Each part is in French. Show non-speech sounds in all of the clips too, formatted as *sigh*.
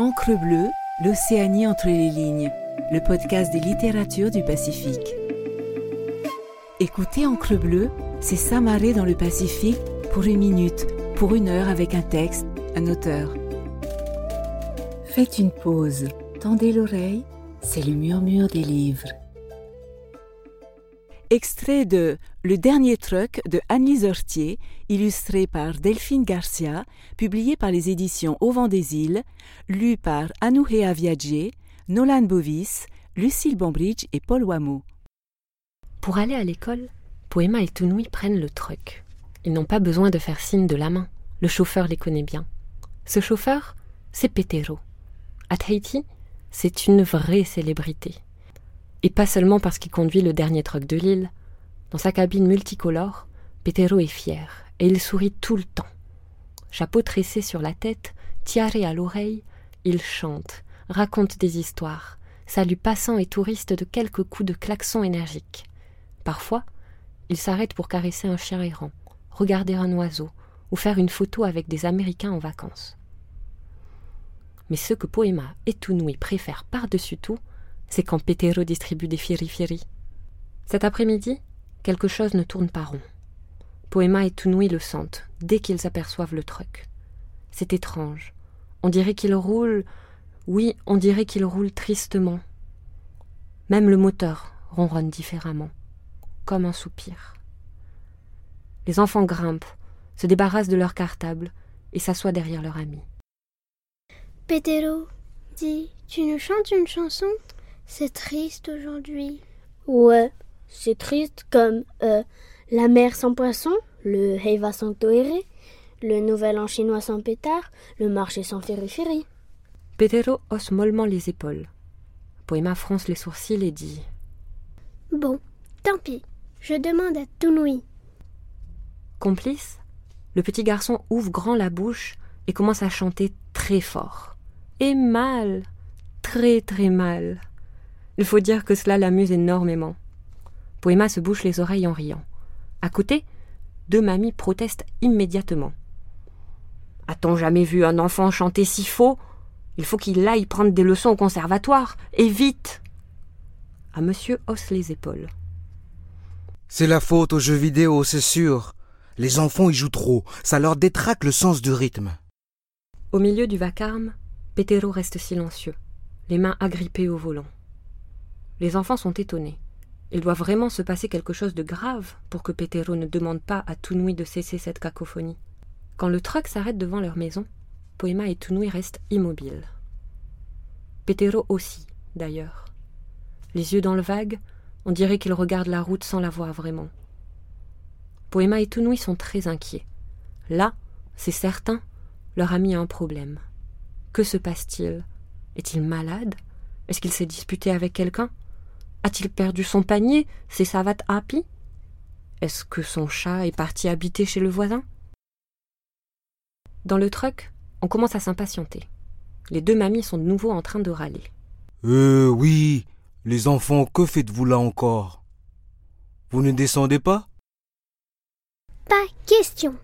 Encre bleue, l'Océanie entre les lignes, le podcast des littératures du Pacifique. Écoutez Encre bleue, c'est s'amarrer dans le Pacifique pour une minute, pour une heure avec un texte, un auteur. Faites une pause, tendez l'oreille, c'est le murmure des livres. Extrait de Le dernier truc de Anne-Lise illustré par Delphine Garcia, publié par les éditions Au vent des îles, lu par Anouhea Viadje, Nolan Bovis, Lucille Bombridge et Paul Wameau. Pour aller à l'école, Poema et Tounoui prennent le truck. Ils n'ont pas besoin de faire signe de la main. Le chauffeur les connaît bien. Ce chauffeur, c'est Petero. À Tahiti, c'est une vraie célébrité. Et pas seulement parce qu'il conduit le dernier truck de l'île. Dans sa cabine multicolore, Petero est fier, et il sourit tout le temps. Chapeau tressé sur la tête, tiaré à l'oreille, il chante, raconte des histoires, salue passants et touristes de quelques coups de klaxon énergiques. Parfois, il s'arrête pour caresser un chien errant, regarder un oiseau, ou faire une photo avec des Américains en vacances. Mais ce que Poema et Tounoui préfèrent par-dessus tout, c'est quand Petero distribue des firi-firi. Cet après-midi, quelque chose ne tourne pas rond. Poema et Tounoui le sentent dès qu'ils aperçoivent le truck. C'est étrange. On dirait qu'il roule. Oui, on dirait qu'il roule tristement. Même le moteur ronronne différemment, comme un soupir. Les enfants grimpent, se débarrassent de leur cartable et s'assoient derrière leur ami. Petero, dis, tu nous chantes une chanson? C'est triste aujourd'hui. Ouais, c'est triste comme euh, la mer sans poisson, le Heiva sans toéré, le nouvel an chinois sans pétard, le marché sans fériféri. Petero hausse mollement les épaules. Poema fronce les sourcils et dit Bon, tant pis, je demande à Tounoui. Complice, le petit garçon ouvre grand la bouche et commence à chanter très fort. Et mal, très très mal. Il faut dire que cela l'amuse énormément. Poema se bouche les oreilles en riant. À côté, deux mamies protestent immédiatement. A-t-on jamais vu un enfant chanter si faux? Il faut qu'il aille prendre des leçons au conservatoire, et vite À monsieur hausse les épaules. C'est la faute aux jeux vidéo, c'est sûr. Les enfants y jouent trop, ça leur détraque le sens du rythme. Au milieu du vacarme, Petero reste silencieux, les mains agrippées au volant. Les enfants sont étonnés. Il doit vraiment se passer quelque chose de grave pour que Petero ne demande pas à Tounoui de cesser cette cacophonie. Quand le truck s'arrête devant leur maison, Poema et Tounoui restent immobiles. Petero aussi, d'ailleurs. Les yeux dans le vague, on dirait qu'il regarde la route sans la voir vraiment. Poema et Tounoui sont très inquiets. Là, c'est certain, leur ami a un problème. Que se passe-t-il? Est-il malade? Est-ce qu'il s'est disputé avec quelqu'un? A-t-il perdu son panier, ses savates happy Est-ce que son chat est parti habiter chez le voisin? Dans le truck, on commence à s'impatienter. Les deux mamies sont de nouveau en train de râler. Euh oui, les enfants, que faites-vous là encore? Vous ne descendez pas? Pas question.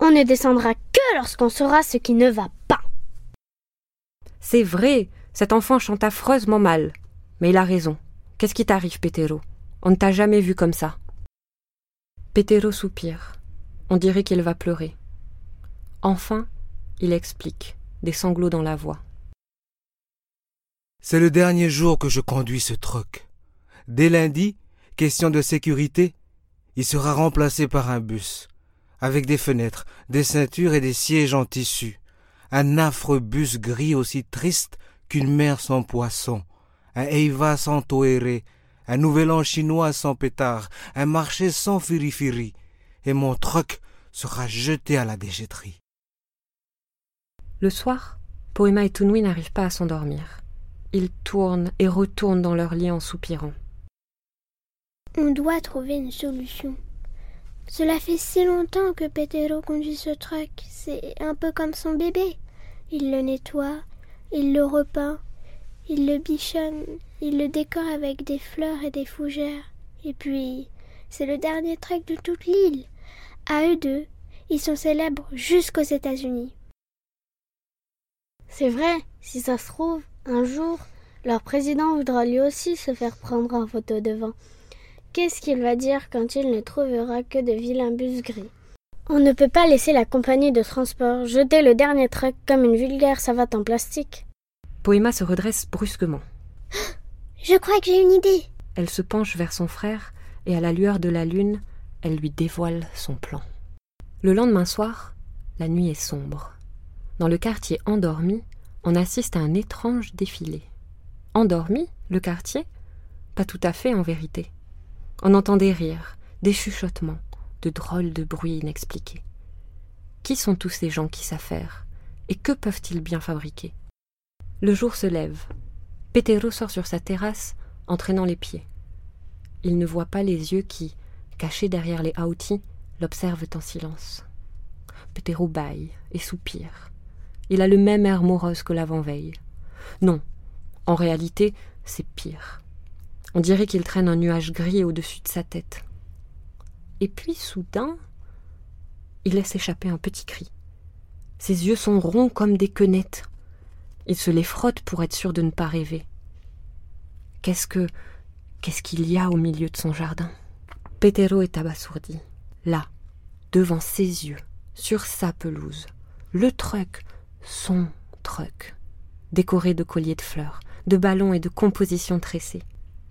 On ne descendra que lorsqu'on saura ce qui ne va pas. C'est vrai, cet enfant chante affreusement mal. Mais il a raison. Qu'est-ce qui t'arrive, Petero On ne t'a jamais vu comme ça. Petero soupire. On dirait qu'il va pleurer. Enfin, il explique, des sanglots dans la voix. C'est le dernier jour que je conduis ce truck. Dès lundi, question de sécurité, il sera remplacé par un bus, avec des fenêtres, des ceintures et des sièges en tissu. Un affreux bus gris aussi triste qu'une mer sans poisson, un Eiva sans toéré, un nouvel an chinois sans pétard, un marché sans firifiri, et mon truck sera jeté à la déchetterie. Le soir, Poema et Tounoui n'arrivent pas à s'endormir. Ils tournent et retournent dans leur lit en soupirant. On doit trouver une solution. Cela fait si longtemps que Petero conduit ce truck. C'est un peu comme son bébé. Il le nettoie, il le repeint, il le bichonne, il le décore avec des fleurs et des fougères. Et puis, c'est le dernier trek de toute l'île. À eux deux, ils sont célèbres jusqu'aux États-Unis. C'est vrai, si ça se trouve, un jour, leur président voudra lui aussi se faire prendre en photo devant. Qu'est-ce qu'il va dire quand il ne trouvera que de vilains bus gris? On ne peut pas laisser la compagnie de transport jeter le dernier truck comme une vulgaire savate en plastique. Poema se redresse brusquement. *gasps* Je crois que j'ai une idée. Elle se penche vers son frère et à la lueur de la lune, elle lui dévoile son plan. Le lendemain soir, la nuit est sombre. Dans le quartier endormi, on assiste à un étrange défilé. Endormi, le quartier? Pas tout à fait en vérité. On entend des rires, des chuchotements, de drôles de bruits inexpliqués. Qui sont tous ces gens qui s'affairent? Et que peuvent-ils bien fabriquer? Le jour se lève. Petero sort sur sa terrasse, entraînant les pieds. Il ne voit pas les yeux qui, cachés derrière les hautis, l'observent en silence. Petero bâille et soupire. Il a le même air morose que l'avant-veille. Non, en réalité, c'est pire. On dirait qu'il traîne un nuage gris au-dessus de sa tête. Et puis, soudain, il laisse échapper un petit cri. Ses yeux sont ronds comme des quenettes. Il se les frotte pour être sûr de ne pas rêver. Qu'est-ce que. Qu'est-ce qu'il y a au milieu de son jardin? Petero est abasourdi. Là, devant ses yeux, sur sa pelouse, le truck, son truck, décoré de colliers de fleurs, de ballons et de compositions tressées.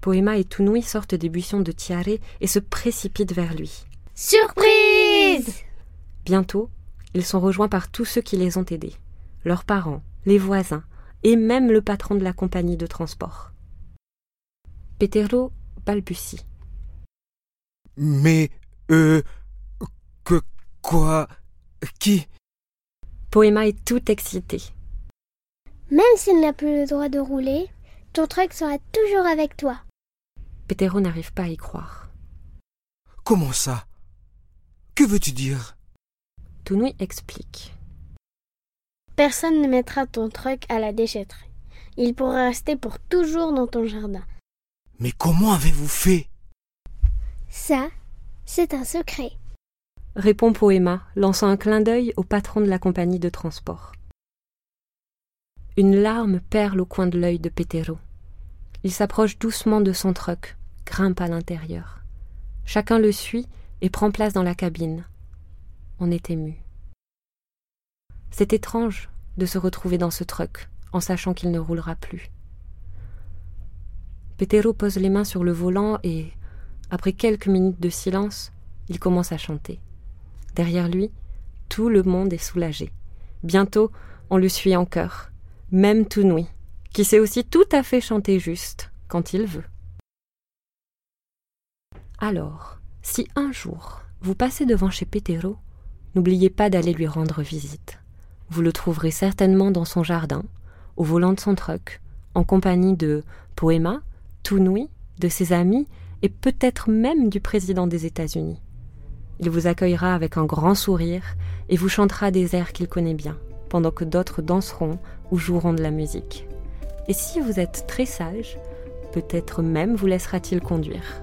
Poema et Tunui sortent des buissons de Tiare et se précipitent vers lui. Surprise Bientôt, ils sont rejoints par tous ceux qui les ont aidés, leurs parents, les voisins, et même le patron de la compagnie de transport. Petero balbutie. Mais, euh, que, quoi, qui? Poema est tout excité. Même s'il n'a plus le droit de rouler, ton truck sera toujours avec toi. Petero n'arrive pas à y croire. Comment ça? Que veux-tu dire? Tunui explique. Personne ne mettra ton truck à la déchetterie. Il pourra rester pour toujours dans ton jardin. Mais comment avez-vous fait? Ça, c'est un secret. Répond Poema, lançant un clin d'œil au patron de la compagnie de transport. Une larme perle au coin de l'œil de Petero. Il s'approche doucement de son truck, grimpe à l'intérieur. Chacun le suit et prend place dans la cabine. On est ému. C'est étrange de se retrouver dans ce truck en sachant qu'il ne roulera plus. Petero pose les mains sur le volant et, après quelques minutes de silence, il commence à chanter. Derrière lui, tout le monde est soulagé. Bientôt, on le suit en chœur, même Tunui, qui sait aussi tout à fait chanter juste quand il veut. Alors, si un jour vous passez devant chez Petero, n'oubliez pas d'aller lui rendre visite. Vous le trouverez certainement dans son jardin, au volant de son truck, en compagnie de Poema, Tunui, de ses amis et peut-être même du président des États-Unis. Il vous accueillera avec un grand sourire et vous chantera des airs qu'il connaît bien, pendant que d'autres danseront ou joueront de la musique. Et si vous êtes très sage, peut-être même vous laissera-t-il conduire.